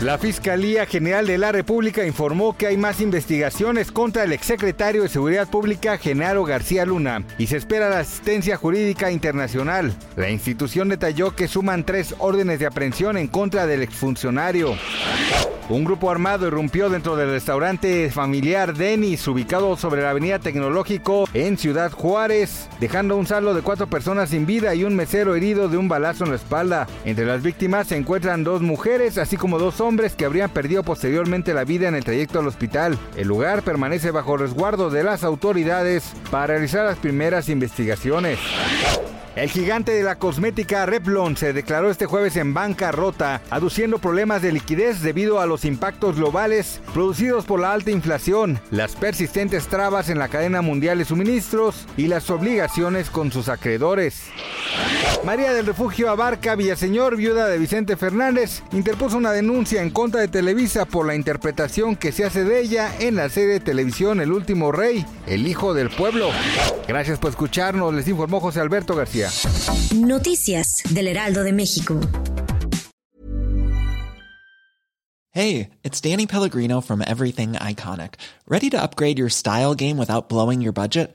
La Fiscalía General de la República informó que hay más investigaciones contra el exsecretario de Seguridad Pública, Genaro García Luna, y se espera la asistencia jurídica internacional. La institución detalló que suman tres órdenes de aprehensión en contra del exfuncionario. Un grupo armado irrumpió dentro del restaurante familiar Denis, ubicado sobre la avenida Tecnológico en Ciudad Juárez, dejando un saldo de cuatro personas sin vida y un mesero herido de un balazo en la espalda. Entre las víctimas se encuentran dos mujeres, así como dos hombres que habrían perdido posteriormente la vida en el trayecto al hospital. El lugar permanece bajo resguardo de las autoridades para realizar las primeras investigaciones. El gigante de la cosmética Revlon se declaró este jueves en bancarrota, aduciendo problemas de liquidez debido a los impactos globales producidos por la alta inflación, las persistentes trabas en la cadena mundial de suministros y las obligaciones con sus acreedores. María del Refugio Abarca Villaseñor, viuda de Vicente Fernández, interpuso una denuncia en contra de Televisa por la interpretación que se hace de ella en la serie de televisión El último rey, el hijo del pueblo. Gracias por escucharnos, les informó José Alberto García. Noticias del Heraldo de México. Hey, it's Danny Pellegrino from Everything Iconic. ¿Ready to upgrade your style game without blowing your budget?